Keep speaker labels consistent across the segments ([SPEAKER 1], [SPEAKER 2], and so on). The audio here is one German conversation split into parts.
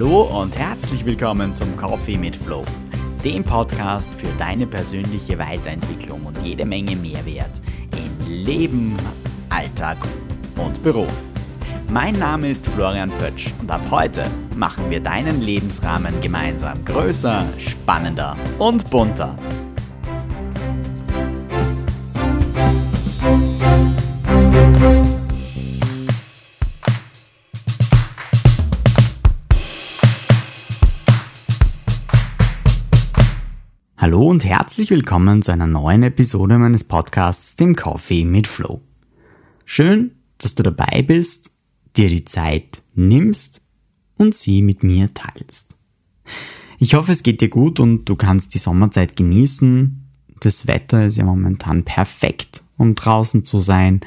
[SPEAKER 1] Hallo und herzlich willkommen zum Coffee mit Flow, dem Podcast für deine persönliche Weiterentwicklung und jede Menge Mehrwert in Leben, Alltag und Beruf. Mein Name ist Florian Pötsch und ab heute machen wir deinen Lebensrahmen gemeinsam größer, spannender und bunter. Hallo und herzlich willkommen zu einer neuen Episode meines Podcasts, dem Coffee mit Flow. Schön, dass du dabei bist, dir die Zeit nimmst und sie mit mir teilst. Ich hoffe, es geht dir gut und du kannst die Sommerzeit genießen. Das Wetter ist ja momentan perfekt, um draußen zu sein,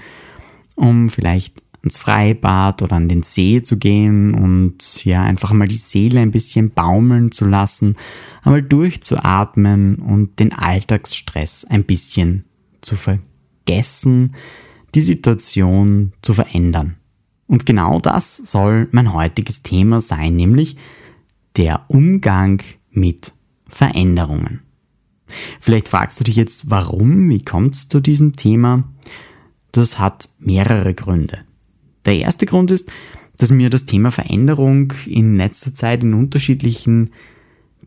[SPEAKER 1] um vielleicht ins Freibad oder an den See zu gehen und ja, einfach mal die Seele ein bisschen baumeln zu lassen, einmal durchzuatmen und den Alltagsstress ein bisschen zu vergessen, die Situation zu verändern. Und genau das soll mein heutiges Thema sein, nämlich der Umgang mit Veränderungen. Vielleicht fragst du dich jetzt, warum, wie kommt es zu diesem Thema? Das hat mehrere Gründe. Der erste Grund ist, dass mir das Thema Veränderung in letzter Zeit in unterschiedlichen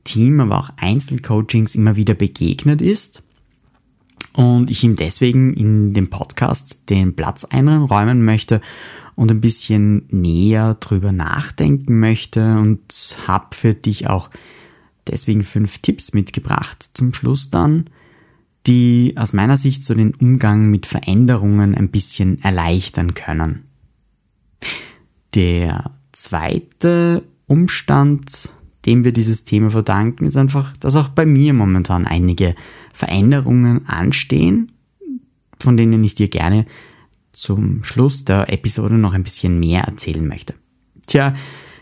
[SPEAKER 1] Team, aber auch Einzelcoachings immer wieder begegnet ist und ich ihm deswegen in dem Podcast den Platz einräumen möchte und ein bisschen näher drüber nachdenken möchte und habe für dich auch deswegen fünf Tipps mitgebracht zum Schluss dann, die aus meiner Sicht so den Umgang mit Veränderungen ein bisschen erleichtern können. Der zweite Umstand, dem wir dieses Thema verdanken, ist einfach, dass auch bei mir momentan einige Veränderungen anstehen, von denen ich dir gerne zum Schluss der Episode noch ein bisschen mehr erzählen möchte. Tja,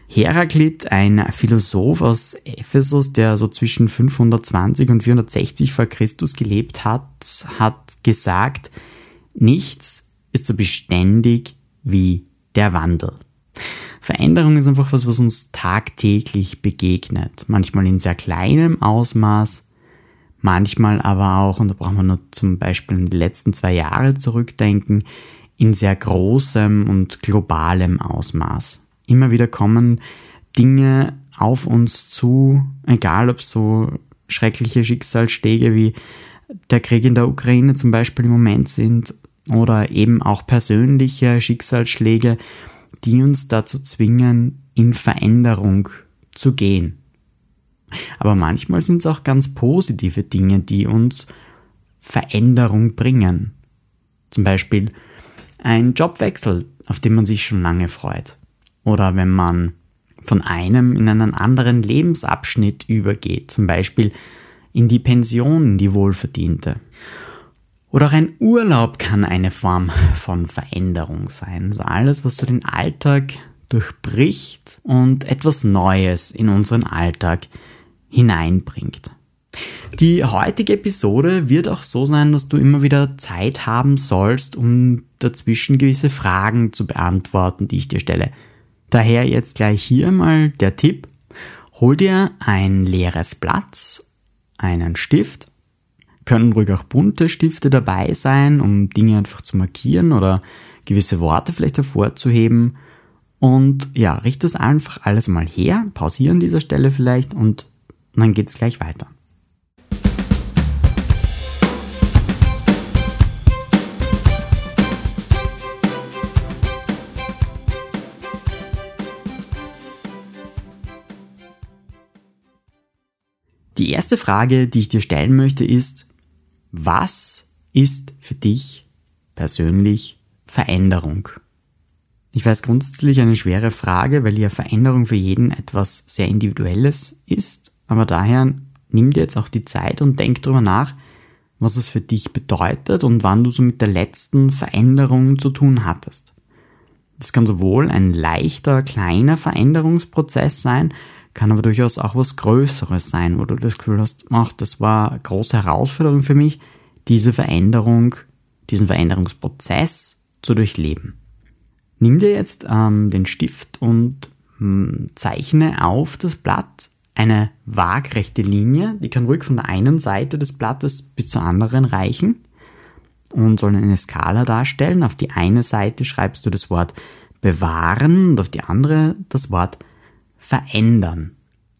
[SPEAKER 1] Heraklit, ein Philosoph aus Ephesus, der so zwischen 520 und 460 vor Christus gelebt hat, hat gesagt, nichts ist so beständig wie der Wandel. Veränderung ist einfach was, was uns tagtäglich begegnet. Manchmal in sehr kleinem Ausmaß, manchmal aber auch, und da brauchen wir nur zum Beispiel in die letzten zwei Jahre zurückdenken, in sehr großem und globalem Ausmaß. Immer wieder kommen Dinge auf uns zu, egal ob so schreckliche Schicksalsschläge wie der Krieg in der Ukraine zum Beispiel im Moment sind oder eben auch persönliche Schicksalsschläge, die uns dazu zwingen, in Veränderung zu gehen. Aber manchmal sind es auch ganz positive Dinge, die uns Veränderung bringen. Zum Beispiel ein Jobwechsel, auf den man sich schon lange freut. Oder wenn man von einem in einen anderen Lebensabschnitt übergeht, zum Beispiel in die Pension, die wohlverdiente. Oder auch ein Urlaub kann eine Form von Veränderung sein. Also alles, was so den Alltag durchbricht und etwas Neues in unseren Alltag hineinbringt. Die heutige Episode wird auch so sein, dass du immer wieder Zeit haben sollst, um dazwischen gewisse Fragen zu beantworten, die ich dir stelle. Daher jetzt gleich hier mal der Tipp. Hol dir ein leeres Blatt, einen Stift können ruhig auch bunte Stifte dabei sein, um Dinge einfach zu markieren oder gewisse Worte vielleicht hervorzuheben. Und ja, richte das einfach alles mal her, pausieren an dieser Stelle vielleicht und dann geht's gleich weiter. Die erste Frage, die ich dir stellen möchte, ist, was ist für dich persönlich Veränderung? Ich weiß grundsätzlich eine schwere Frage, weil ja Veränderung für jeden etwas sehr Individuelles ist, aber daher nimm dir jetzt auch die Zeit und denk darüber nach, was es für dich bedeutet und wann du so mit der letzten Veränderung zu tun hattest. Das kann sowohl ein leichter, kleiner Veränderungsprozess sein, kann aber durchaus auch was Größeres sein, wo du das Gefühl hast, ach, das war eine große Herausforderung für mich, diese Veränderung, diesen Veränderungsprozess zu durchleben. Nimm dir jetzt ähm, den Stift und hm, zeichne auf das Blatt eine waagrechte Linie, die kann ruhig von der einen Seite des Blattes bis zur anderen reichen und soll eine Skala darstellen. Auf die eine Seite schreibst du das Wort bewahren und auf die andere das Wort verändern.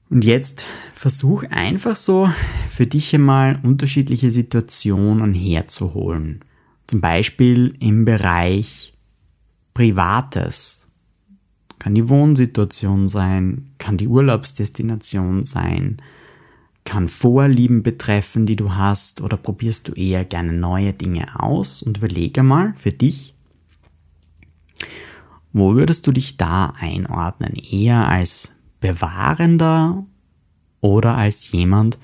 [SPEAKER 1] Und jetzt versuch einfach so für dich einmal unterschiedliche Situationen herzuholen. Zum Beispiel im Bereich Privates. Kann die Wohnsituation sein, kann die Urlaubsdestination sein, kann Vorlieben betreffen, die du hast, oder probierst du eher gerne neue Dinge aus und überlege mal für dich, wo würdest du dich da einordnen? Eher als Bewahrender oder als jemand,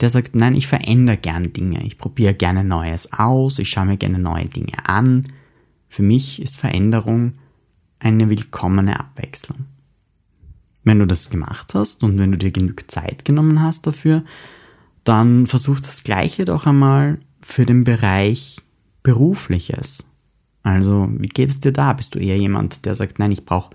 [SPEAKER 1] der sagt, nein, ich verändere gerne Dinge, ich probiere gerne Neues aus, ich schaue mir gerne neue Dinge an. Für mich ist Veränderung eine willkommene Abwechslung. Wenn du das gemacht hast und wenn du dir genug Zeit genommen hast dafür, dann versuch das Gleiche doch einmal für den Bereich Berufliches. Also, wie geht es dir da? Bist du eher jemand, der sagt, nein, ich brauche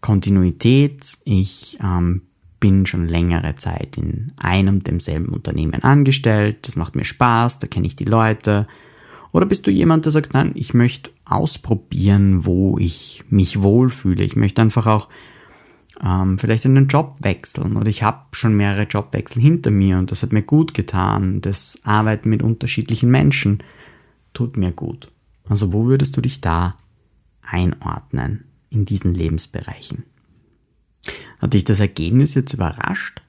[SPEAKER 1] Kontinuität, ich ähm, bin schon längere Zeit in einem demselben Unternehmen angestellt, das macht mir Spaß, da kenne ich die Leute. Oder bist du jemand, der sagt, nein, ich möchte ausprobieren, wo ich mich wohlfühle. Ich möchte einfach auch ähm, vielleicht einen Job wechseln oder ich habe schon mehrere Jobwechsel hinter mir und das hat mir gut getan. Das Arbeiten mit unterschiedlichen Menschen tut mir gut. Also wo würdest du dich da einordnen in diesen Lebensbereichen? Hat dich das Ergebnis jetzt überrascht?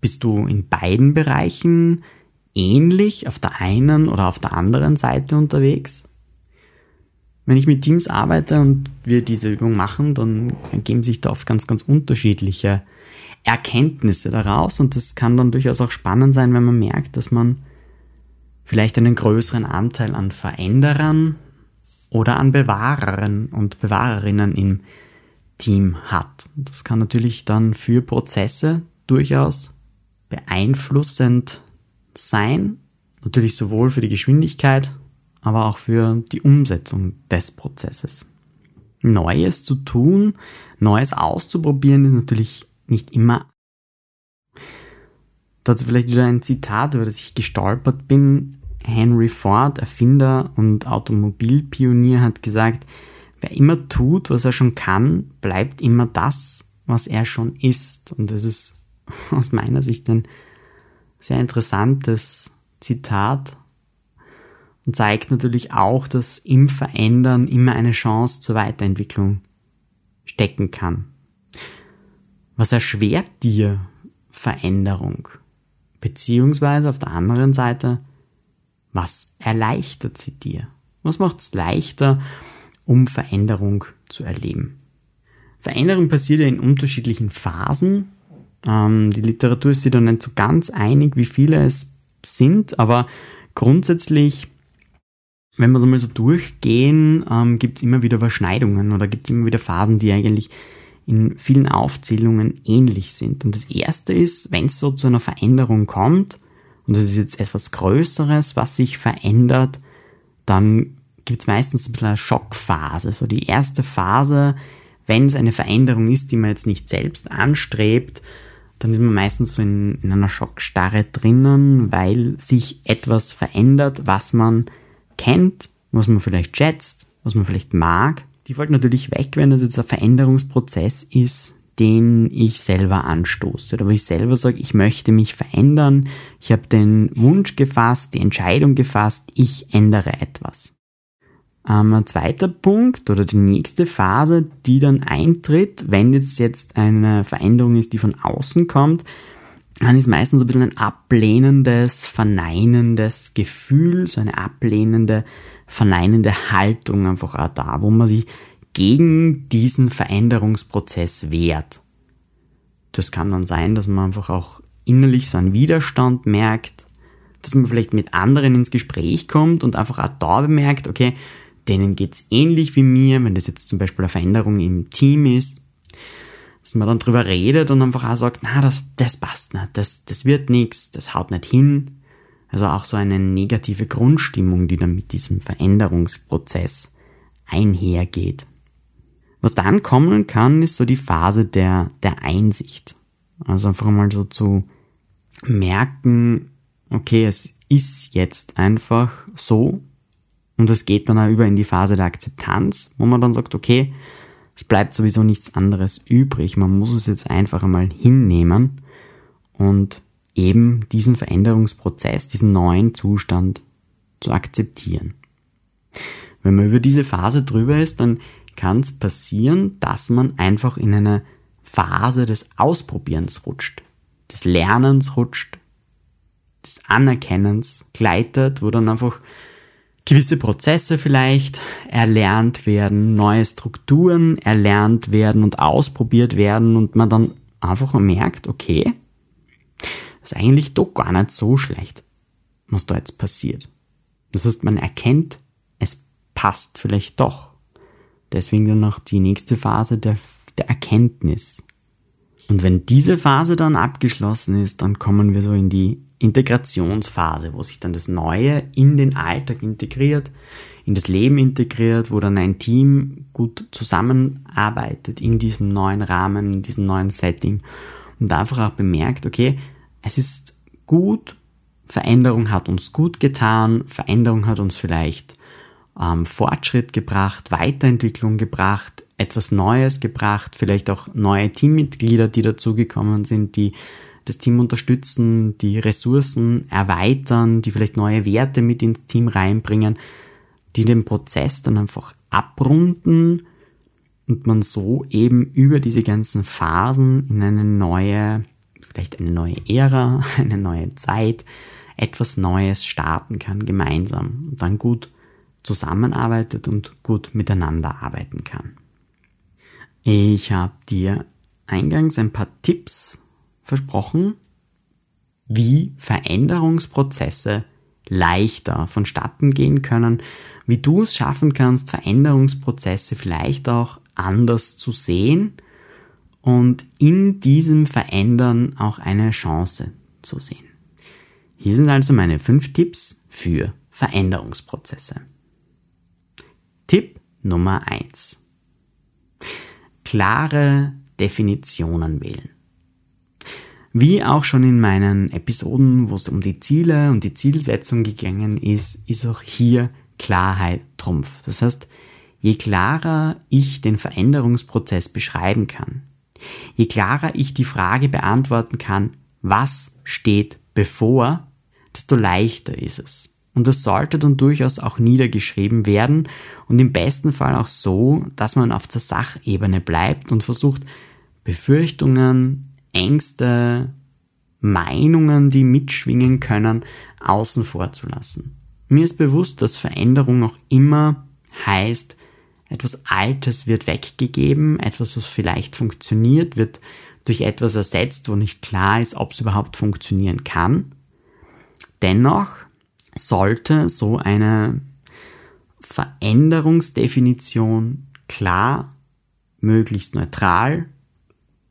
[SPEAKER 1] Bist du in beiden Bereichen ähnlich auf der einen oder auf der anderen Seite unterwegs? Wenn ich mit Teams arbeite und wir diese Übung machen, dann ergeben sich da oft ganz, ganz unterschiedliche Erkenntnisse daraus und das kann dann durchaus auch spannend sein, wenn man merkt, dass man vielleicht einen größeren Anteil an Veränderern oder an Bewahrern und Bewahrerinnen im Team hat. Das kann natürlich dann für Prozesse durchaus beeinflussend sein. Natürlich sowohl für die Geschwindigkeit aber auch für die Umsetzung des Prozesses. Neues zu tun, Neues auszuprobieren ist natürlich nicht immer. Dazu vielleicht wieder ein Zitat, über das ich gestolpert bin. Henry Ford, Erfinder und Automobilpionier, hat gesagt, wer immer tut, was er schon kann, bleibt immer das, was er schon ist. Und das ist aus meiner Sicht ein sehr interessantes Zitat und zeigt natürlich auch, dass im Verändern immer eine Chance zur Weiterentwicklung stecken kann. Was erschwert dir Veränderung? Beziehungsweise auf der anderen Seite, was erleichtert sie dir? Was macht es leichter, um Veränderung zu erleben? Veränderung passiert ja in unterschiedlichen Phasen. Ähm, die Literatur ist sich da nicht so ganz einig, wie viele es sind, aber grundsätzlich wenn wir so mal so durchgehen, ähm, gibt es immer wieder Überschneidungen oder gibt es immer wieder Phasen, die eigentlich in vielen Aufzählungen ähnlich sind. Und das erste ist, wenn es so zu einer Veränderung kommt, und das ist jetzt etwas Größeres, was sich verändert, dann gibt es meistens ein bisschen eine Schockphase. So die erste Phase, wenn es eine Veränderung ist, die man jetzt nicht selbst anstrebt, dann ist man meistens so in, in einer Schockstarre drinnen, weil sich etwas verändert, was man kennt, was man vielleicht schätzt, was man vielleicht mag, die fällt natürlich weg, wenn das jetzt ein Veränderungsprozess ist, den ich selber anstoße oder wo ich selber sage, ich möchte mich verändern, ich habe den Wunsch gefasst, die Entscheidung gefasst, ich ändere etwas. Ähm, ein zweiter Punkt oder die nächste Phase, die dann eintritt, wenn jetzt jetzt eine Veränderung ist, die von außen kommt, dann ist meistens ein bisschen ein ablehnendes, verneinendes Gefühl, so eine ablehnende, verneinende Haltung einfach auch da, wo man sich gegen diesen Veränderungsprozess wehrt. Das kann dann sein, dass man einfach auch innerlich so einen Widerstand merkt, dass man vielleicht mit anderen ins Gespräch kommt und einfach auch da bemerkt, okay, denen geht's ähnlich wie mir, wenn das jetzt zum Beispiel eine Veränderung im Team ist, dass man dann drüber redet und einfach auch sagt, na, das, das passt nicht, das, das wird nichts, das haut nicht hin. Also auch so eine negative Grundstimmung, die dann mit diesem Veränderungsprozess einhergeht. Was dann kommen kann, ist so die Phase der, der Einsicht. Also einfach mal so zu merken, okay, es ist jetzt einfach so. Und es geht dann auch über in die Phase der Akzeptanz, wo man dann sagt, okay, es bleibt sowieso nichts anderes übrig. Man muss es jetzt einfach einmal hinnehmen und eben diesen Veränderungsprozess, diesen neuen Zustand zu akzeptieren. Wenn man über diese Phase drüber ist, dann kann es passieren, dass man einfach in eine Phase des Ausprobierens rutscht, des Lernens rutscht, des Anerkennens gleitet, wo dann einfach gewisse Prozesse vielleicht erlernt werden, neue Strukturen erlernt werden und ausprobiert werden und man dann einfach merkt, okay, ist eigentlich doch gar nicht so schlecht, was da jetzt passiert. Das heißt, man erkennt, es passt vielleicht doch. Deswegen dann noch die nächste Phase der, der Erkenntnis. Und wenn diese Phase dann abgeschlossen ist, dann kommen wir so in die Integrationsphase, wo sich dann das Neue in den Alltag integriert, in das Leben integriert, wo dann ein Team gut zusammenarbeitet in diesem neuen Rahmen, in diesem neuen Setting und einfach auch bemerkt, okay, es ist gut, Veränderung hat uns gut getan, Veränderung hat uns vielleicht ähm, Fortschritt gebracht, Weiterentwicklung gebracht, etwas Neues gebracht, vielleicht auch neue Teammitglieder, die dazugekommen sind, die das Team unterstützen, die Ressourcen erweitern, die vielleicht neue Werte mit ins Team reinbringen, die den Prozess dann einfach abrunden und man so eben über diese ganzen Phasen in eine neue, vielleicht eine neue Ära, eine neue Zeit, etwas Neues starten kann gemeinsam und dann gut zusammenarbeitet und gut miteinander arbeiten kann. Ich habe dir eingangs ein paar Tipps versprochen, wie Veränderungsprozesse leichter vonstatten gehen können, wie du es schaffen kannst, Veränderungsprozesse vielleicht auch anders zu sehen und in diesem Verändern auch eine Chance zu sehen. Hier sind also meine fünf Tipps für Veränderungsprozesse. Tipp Nummer eins: Klare Definitionen wählen. Wie auch schon in meinen Episoden, wo es um die Ziele und die Zielsetzung gegangen ist, ist auch hier Klarheit Trumpf. Das heißt, je klarer ich den Veränderungsprozess beschreiben kann, je klarer ich die Frage beantworten kann, was steht bevor, desto leichter ist es. Und das sollte dann durchaus auch niedergeschrieben werden und im besten Fall auch so, dass man auf der Sachebene bleibt und versucht, Befürchtungen, Ängste, Meinungen, die mitschwingen können, außen vor zu lassen. Mir ist bewusst, dass Veränderung auch immer heißt, etwas Altes wird weggegeben, etwas, was vielleicht funktioniert, wird durch etwas ersetzt, wo nicht klar ist, ob es überhaupt funktionieren kann. Dennoch sollte so eine Veränderungsdefinition klar, möglichst neutral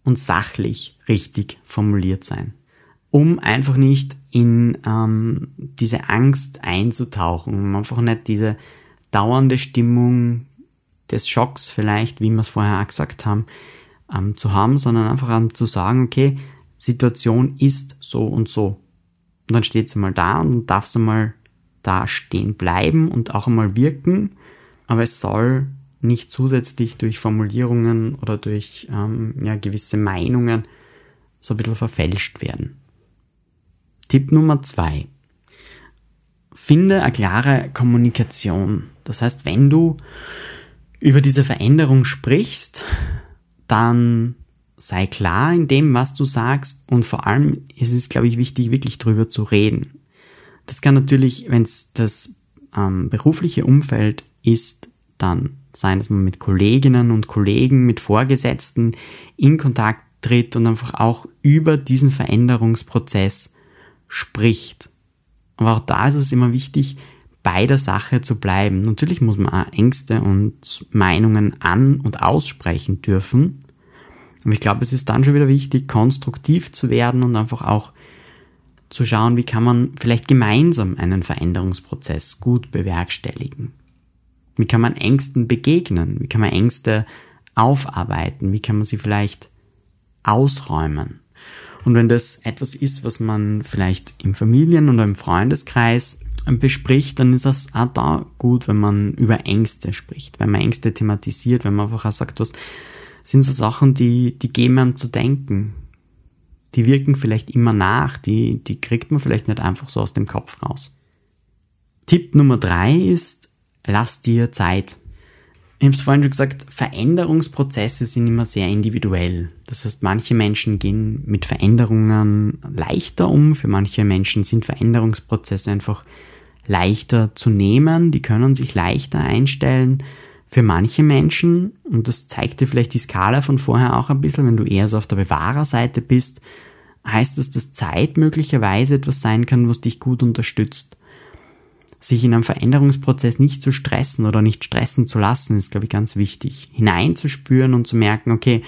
[SPEAKER 1] und sachlich richtig formuliert sein, um einfach nicht in ähm, diese Angst einzutauchen, um einfach nicht diese dauernde Stimmung des Schocks vielleicht, wie wir es vorher auch gesagt haben, ähm, zu haben, sondern einfach ähm, zu sagen, okay, Situation ist so und so. Und dann steht sie mal da und darf sie mal da stehen bleiben und auch einmal wirken, aber es soll nicht zusätzlich durch Formulierungen oder durch ähm, ja, gewisse Meinungen so ein bisschen verfälscht werden. Tipp Nummer zwei. Finde eine klare Kommunikation. Das heißt, wenn du über diese Veränderung sprichst, dann sei klar in dem, was du sagst und vor allem ist es, glaube ich, wichtig, wirklich drüber zu reden. Das kann natürlich, wenn es das ähm, berufliche Umfeld ist, dann sein, dass man mit Kolleginnen und Kollegen, mit Vorgesetzten in Kontakt tritt und einfach auch über diesen Veränderungsprozess spricht. Aber auch da ist es immer wichtig, bei der Sache zu bleiben. Natürlich muss man auch Ängste und Meinungen an- und aussprechen dürfen. Aber ich glaube, es ist dann schon wieder wichtig, konstruktiv zu werden und einfach auch zu schauen, wie kann man vielleicht gemeinsam einen Veränderungsprozess gut bewerkstelligen. Wie kann man Ängsten begegnen? Wie kann man Ängste aufarbeiten? Wie kann man sie vielleicht ausräumen? Und wenn das etwas ist, was man vielleicht im Familien- oder im Freundeskreis bespricht, dann ist das auch da gut, wenn man über Ängste spricht, wenn man Ängste thematisiert, wenn man einfach auch sagt, was sind so Sachen, die, die geben einem zu denken. Die wirken vielleicht immer nach, die, die kriegt man vielleicht nicht einfach so aus dem Kopf raus. Tipp Nummer drei ist, lass dir Zeit. Ich habe es vorhin schon gesagt, Veränderungsprozesse sind immer sehr individuell. Das heißt, manche Menschen gehen mit Veränderungen leichter um, für manche Menschen sind Veränderungsprozesse einfach leichter zu nehmen, die können sich leichter einstellen. Für manche Menschen, und das zeigt dir vielleicht die Skala von vorher auch ein bisschen, wenn du eher so auf der Bewahrerseite bist, heißt das, dass Zeit möglicherweise etwas sein kann, was dich gut unterstützt sich in einem Veränderungsprozess nicht zu stressen oder nicht stressen zu lassen, ist, glaube ich, ganz wichtig. Hineinzuspüren und zu merken, okay,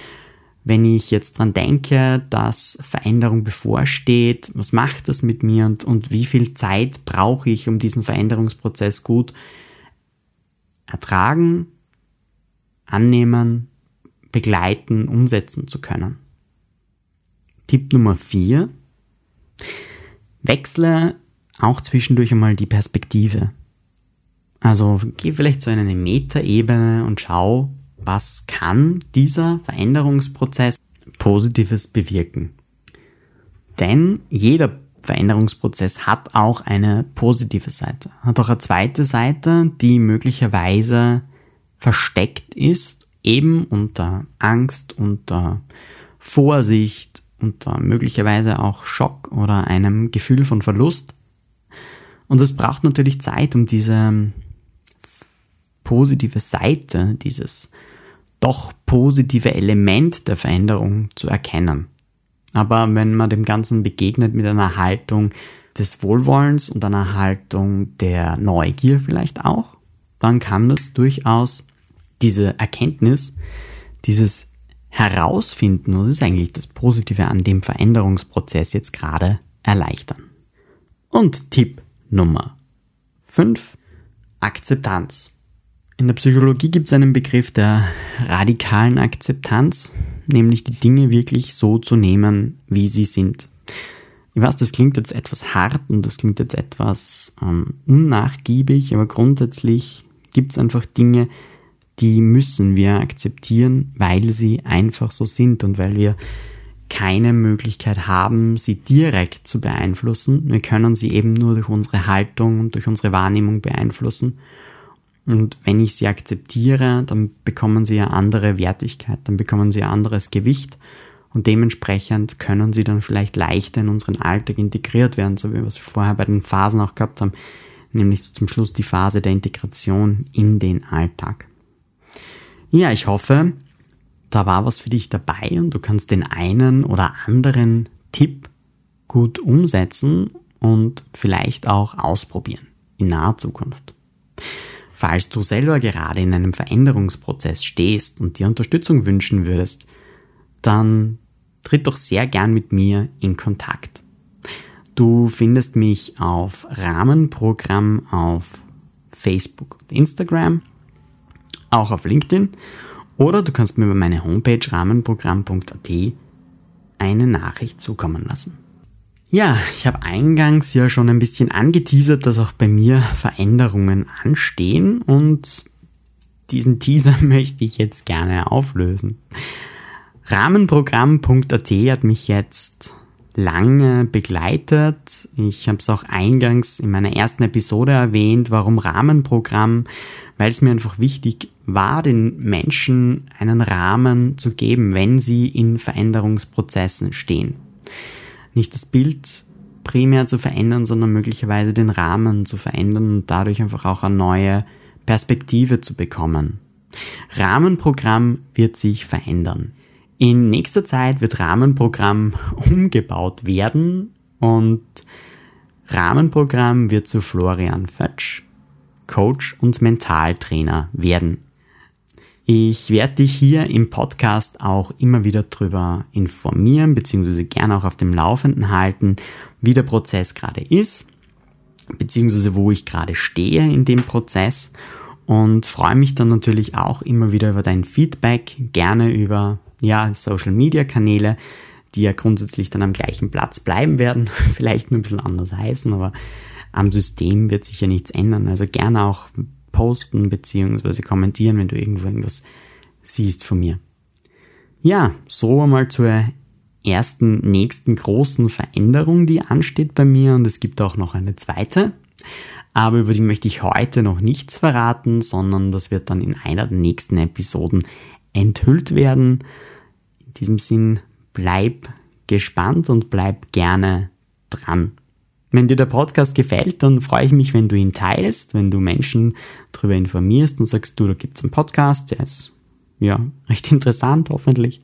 [SPEAKER 1] wenn ich jetzt dran denke, dass Veränderung bevorsteht, was macht das mit mir und, und wie viel Zeit brauche ich, um diesen Veränderungsprozess gut ertragen, annehmen, begleiten, umsetzen zu können. Tipp Nummer vier: Wechsle auch zwischendurch einmal die Perspektive. Also geh vielleicht so in eine Metaebene und schau, was kann dieser Veränderungsprozess Positives bewirken. Denn jeder Veränderungsprozess hat auch eine positive Seite, hat auch eine zweite Seite, die möglicherweise versteckt ist, eben unter Angst, unter Vorsicht, unter möglicherweise auch Schock oder einem Gefühl von Verlust. Und es braucht natürlich Zeit, um diese positive Seite, dieses doch positive Element der Veränderung zu erkennen. Aber wenn man dem Ganzen begegnet mit einer Haltung des Wohlwollens und einer Haltung der Neugier vielleicht auch, dann kann das durchaus diese Erkenntnis, dieses Herausfinden, was ist eigentlich das Positive an dem Veränderungsprozess jetzt gerade erleichtern. Und Tipp Nummer 5. Akzeptanz. In der Psychologie gibt es einen Begriff der radikalen Akzeptanz, nämlich die Dinge wirklich so zu nehmen, wie sie sind. Ich weiß, das klingt jetzt etwas hart und das klingt jetzt etwas ähm, unnachgiebig, aber grundsätzlich gibt es einfach Dinge, die müssen wir akzeptieren, weil sie einfach so sind und weil wir keine Möglichkeit haben, sie direkt zu beeinflussen. Wir können sie eben nur durch unsere Haltung und durch unsere Wahrnehmung beeinflussen. Und wenn ich sie akzeptiere, dann bekommen sie eine andere Wertigkeit, dann bekommen sie ein anderes Gewicht und dementsprechend können sie dann vielleicht leichter in unseren Alltag integriert werden, so wie wir es vorher bei den Phasen auch gehabt haben, nämlich zum Schluss die Phase der Integration in den Alltag. Ja, ich hoffe, da war was für dich dabei und du kannst den einen oder anderen Tipp gut umsetzen und vielleicht auch ausprobieren in naher Zukunft. Falls du selber gerade in einem Veränderungsprozess stehst und dir Unterstützung wünschen würdest, dann tritt doch sehr gern mit mir in Kontakt. Du findest mich auf Rahmenprogramm auf Facebook und Instagram, auch auf LinkedIn oder du kannst mir über meine Homepage rahmenprogramm.at eine Nachricht zukommen lassen. Ja, ich habe eingangs ja schon ein bisschen angeteasert, dass auch bei mir Veränderungen anstehen und diesen Teaser möchte ich jetzt gerne auflösen. Rahmenprogramm.at hat mich jetzt lange begleitet. Ich habe es auch eingangs in meiner ersten Episode erwähnt, warum Rahmenprogramm, weil es mir einfach wichtig war, den Menschen einen Rahmen zu geben, wenn sie in Veränderungsprozessen stehen. Nicht das Bild primär zu verändern, sondern möglicherweise den Rahmen zu verändern und dadurch einfach auch eine neue Perspektive zu bekommen. Rahmenprogramm wird sich verändern. In nächster Zeit wird Rahmenprogramm umgebaut werden und Rahmenprogramm wird zu Florian Fötsch, Coach und Mentaltrainer werden. Ich werde dich hier im Podcast auch immer wieder darüber informieren, beziehungsweise gerne auch auf dem Laufenden halten, wie der Prozess gerade ist, beziehungsweise wo ich gerade stehe in dem Prozess. und freue mich dann natürlich auch immer wieder über dein Feedback, gerne über ja, Social Media Kanäle, die ja grundsätzlich dann am gleichen Platz bleiben werden, vielleicht nur ein bisschen anders heißen, aber am System wird sich ja nichts ändern. Also gerne auch posten bzw. kommentieren, wenn du irgendwo irgendwas siehst von mir. Ja, so einmal zur ersten, nächsten großen Veränderung, die ansteht bei mir und es gibt auch noch eine zweite. Aber über die möchte ich heute noch nichts verraten, sondern das wird dann in einer der nächsten Episoden enthüllt werden. In diesem Sinn, bleib gespannt und bleib gerne dran. Wenn dir der Podcast gefällt, dann freue ich mich, wenn du ihn teilst, wenn du Menschen darüber informierst und sagst, du, da gibt's einen Podcast, der ist ja recht interessant, hoffentlich.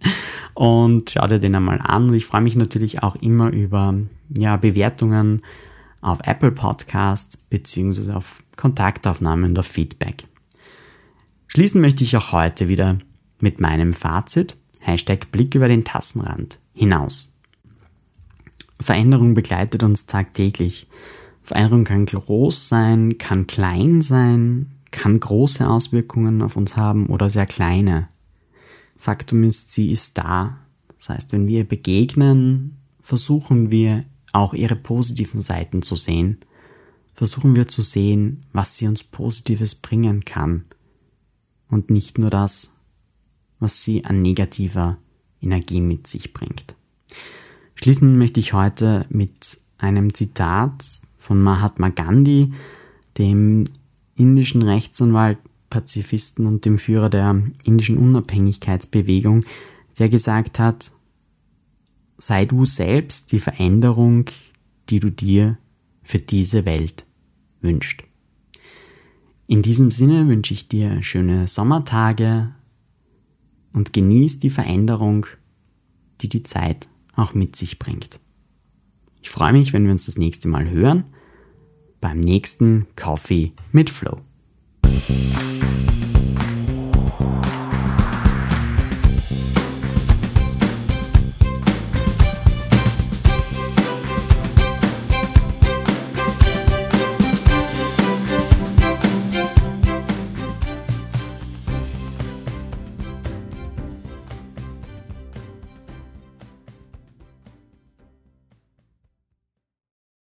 [SPEAKER 1] Und schau dir den einmal an. Und ich freue mich natürlich auch immer über ja, Bewertungen auf Apple Podcasts beziehungsweise auf Kontaktaufnahmen und auf Feedback. Schließen möchte ich auch heute wieder mit meinem Fazit, Hashtag Blick über den Tassenrand hinaus. Veränderung begleitet uns tagtäglich. Veränderung kann groß sein, kann klein sein, kann große Auswirkungen auf uns haben oder sehr kleine. Faktum ist, sie ist da. Das heißt, wenn wir begegnen, versuchen wir auch ihre positiven Seiten zu sehen. Versuchen wir zu sehen, was sie uns Positives bringen kann. Und nicht nur das, was sie an negativer Energie mit sich bringt. Schließen möchte ich heute mit einem Zitat von Mahatma Gandhi, dem indischen Rechtsanwalt, Pazifisten und dem Führer der indischen Unabhängigkeitsbewegung, der gesagt hat, sei du selbst die Veränderung, die du dir für diese Welt wünscht. In diesem Sinne wünsche ich dir schöne Sommertage und genieß die Veränderung, die die Zeit auch mit sich bringt. Ich freue mich, wenn wir uns das nächste Mal hören beim nächsten Coffee mit Flow.